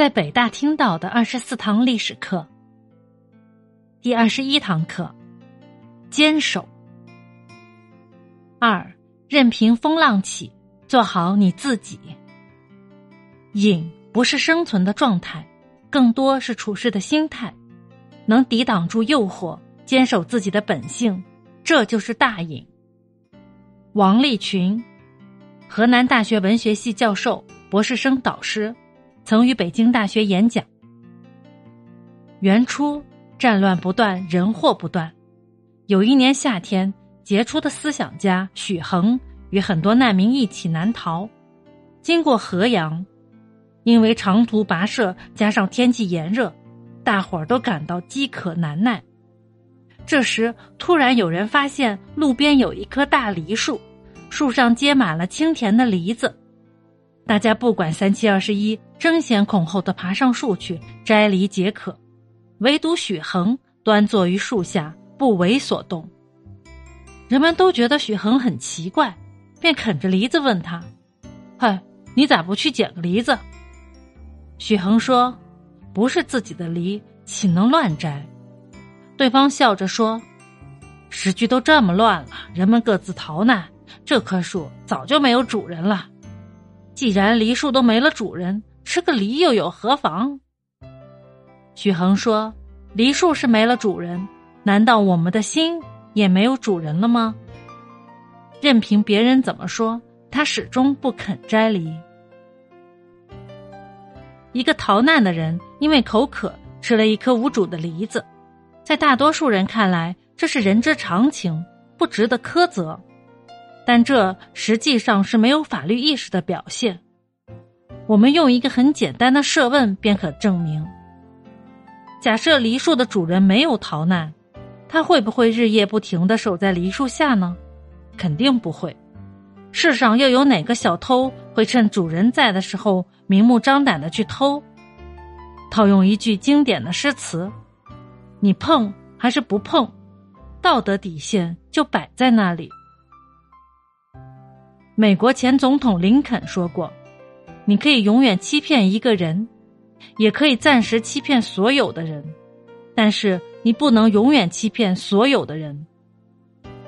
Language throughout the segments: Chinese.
在北大听到的二十四堂历史课，第二十一堂课，坚守。二，任凭风浪起，做好你自己。隐不是生存的状态，更多是处事的心态。能抵挡住诱惑，坚守自己的本性，这就是大隐。王立群，河南大学文学系教授、博士生导师。曾于北京大学演讲。元初战乱不断，人祸不断。有一年夏天，杰出的思想家许衡与很多难民一起南逃，经过河阳，因为长途跋涉加上天气炎热，大伙儿都感到饥渴难耐。这时，突然有人发现路边有一棵大梨树，树上结满了清甜的梨子。大家不管三七二十一，争先恐后的爬上树去摘梨解渴，唯独许衡端坐于树下不为所动。人们都觉得许衡很奇怪，便啃着梨子问他：“嗨，你咋不去捡个梨子？”许衡说：“不是自己的梨，岂能乱摘？”对方笑着说：“时局都这么乱了，人们各自逃难，这棵树早就没有主人了。”既然梨树都没了主人，吃个梨又有何妨？许衡说：“梨树是没了主人，难道我们的心也没有主人了吗？”任凭别人怎么说，他始终不肯摘梨。一个逃难的人因为口渴吃了一颗无主的梨子，在大多数人看来，这是人之常情，不值得苛责。但这实际上是没有法律意识的表现。我们用一个很简单的设问便可证明：假设梨树的主人没有逃难，他会不会日夜不停的守在梨树下呢？肯定不会。世上又有哪个小偷会趁主人在的时候明目张胆的去偷？套用一句经典的诗词：“你碰还是不碰，道德底线就摆在那里。”美国前总统林肯说过：“你可以永远欺骗一个人，也可以暂时欺骗所有的人，但是你不能永远欺骗所有的人。”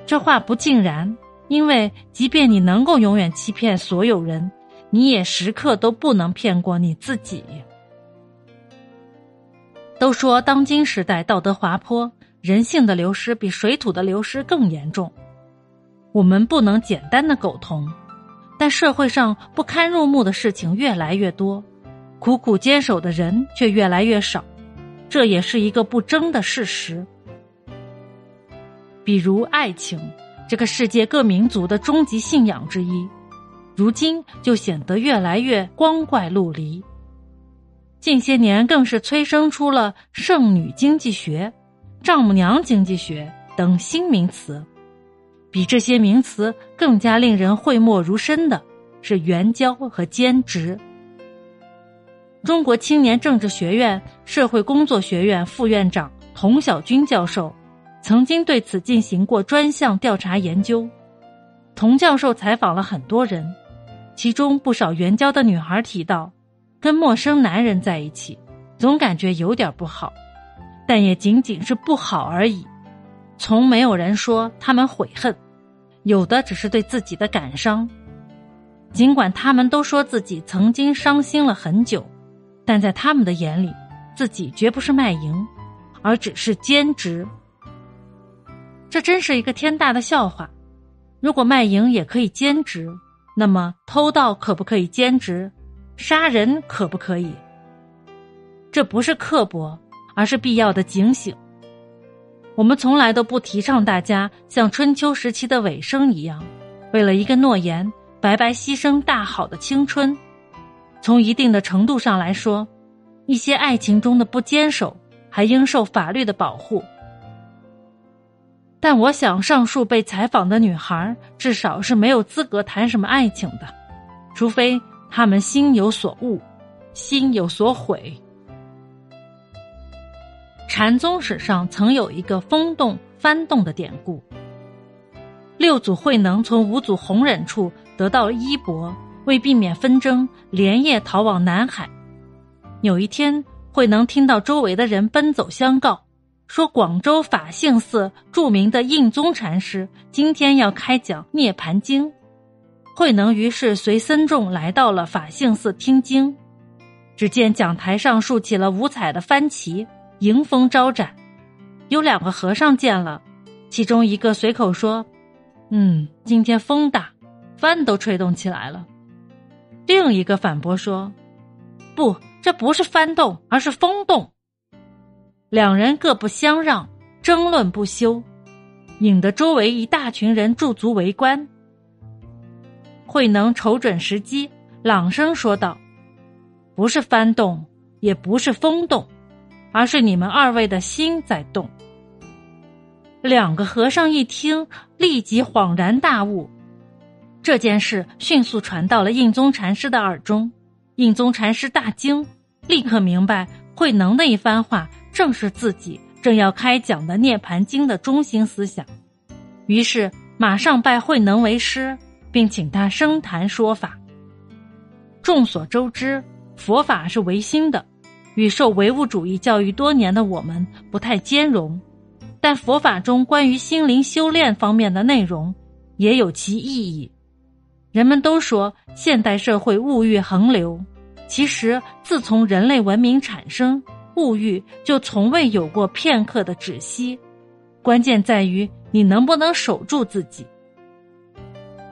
这话不尽然，因为即便你能够永远欺骗所有人，你也时刻都不能骗过你自己。都说当今时代道德滑坡，人性的流失比水土的流失更严重。我们不能简单的苟同。但社会上不堪入目的事情越来越多，苦苦坚守的人却越来越少，这也是一个不争的事实。比如爱情，这个世界各民族的终极信仰之一，如今就显得越来越光怪陆离。近些年更是催生出了剩女经济学、丈母娘经济学等新名词。比这些名词更加令人讳莫如深的是援交和兼职。中国青年政治学院社会工作学院副院长童晓军教授曾经对此进行过专项调查研究。童教授采访了很多人，其中不少援交的女孩提到，跟陌生男人在一起，总感觉有点不好，但也仅仅是不好而已。从没有人说他们悔恨，有的只是对自己的感伤。尽管他们都说自己曾经伤心了很久，但在他们的眼里，自己绝不是卖淫，而只是兼职。这真是一个天大的笑话。如果卖淫也可以兼职，那么偷盗可不可以兼职？杀人可不可以？这不是刻薄，而是必要的警醒。我们从来都不提倡大家像春秋时期的尾声一样，为了一个诺言白白牺牲大好的青春。从一定的程度上来说，一些爱情中的不坚守还应受法律的保护。但我想，上述被采访的女孩至少是没有资格谈什么爱情的，除非她们心有所悟，心有所悔。禅宗史上曾有一个风动翻动的典故。六祖慧能从五祖弘忍处得到衣钵，为避免纷争，连夜逃往南海。有一天慧能听到周围的人奔走相告，说广州法性寺著名的印宗禅师今天要开讲《涅盘经》。慧能于是随僧众来到了法性寺听经，只见讲台上竖起了五彩的幡旗，迎风招展。有两个和尚见了，其中一个随口说：“嗯，今天风大，帆都吹动起来了。”另一个反驳说：“不。”这不是翻动，而是风动。两人各不相让，争论不休，引得周围一大群人驻足围观。慧能瞅准时机，朗声说道：“不是翻动，也不是风动，而是你们二位的心在动。”两个和尚一听，立即恍然大悟。这件事迅速传到了印宗禅师的耳中。印宗禅师大惊，立刻明白慧能的一番话正是自己正要开讲的《涅盘经》的中心思想，于是马上拜慧能为师，并请他升坛说法。众所周知，佛法是唯心的，与受唯物主义教育多年的我们不太兼容，但佛法中关于心灵修炼方面的内容也有其意义。人们都说现代社会物欲横流，其实自从人类文明产生，物欲就从未有过片刻的止息。关键在于你能不能守住自己。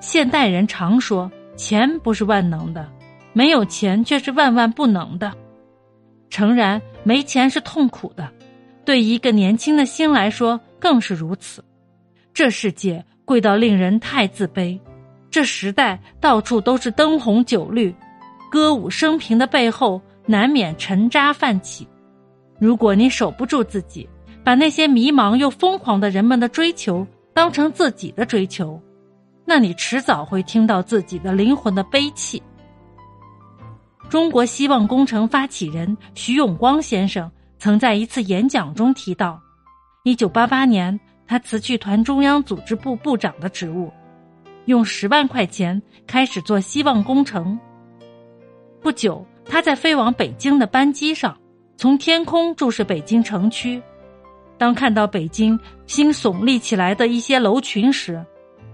现代人常说钱不是万能的，没有钱却是万万不能的。诚然，没钱是痛苦的，对一个年轻的心来说更是如此。这世界贵到令人太自卑。这时代到处都是灯红酒绿，歌舞升平的背后难免沉渣泛起。如果你守不住自己，把那些迷茫又疯狂的人们的追求当成自己的追求，那你迟早会听到自己的灵魂的悲泣。中国希望工程发起人徐永光先生曾在一次演讲中提到，一九八八年他辞去团中央组织部部长的职务。用十万块钱开始做希望工程。不久，他在飞往北京的班机上，从天空注视北京城区。当看到北京新耸立起来的一些楼群时，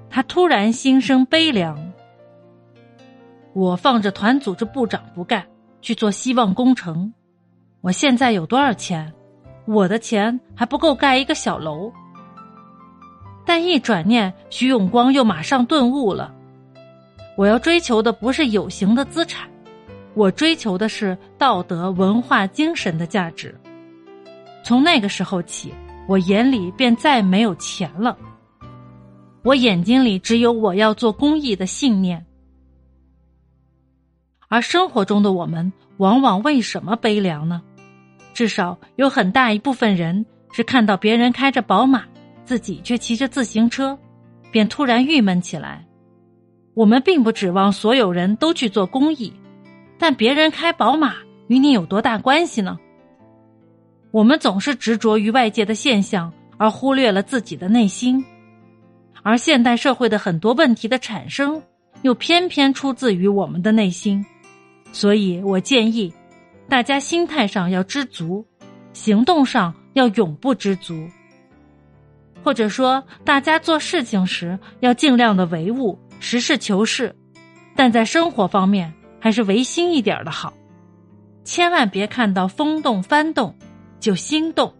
他突然心生悲凉。我放着团组织部长不干，去做希望工程。我现在有多少钱？我的钱还不够盖一个小楼。但一转念，徐永光又马上顿悟了。我要追求的不是有形的资产，我追求的是道德、文化、精神的价值。从那个时候起，我眼里便再没有钱了，我眼睛里只有我要做公益的信念。而生活中的我们，往往为什么悲凉呢？至少有很大一部分人是看到别人开着宝马。自己却骑着自行车，便突然郁闷起来。我们并不指望所有人都去做公益，但别人开宝马与你有多大关系呢？我们总是执着于外界的现象，而忽略了自己的内心。而现代社会的很多问题的产生，又偏偏出自于我们的内心。所以我建议，大家心态上要知足，行动上要永不知足。或者说，大家做事情时要尽量的唯物、实事求是，但在生活方面还是唯心一点的好，千万别看到风动、幡动就心动。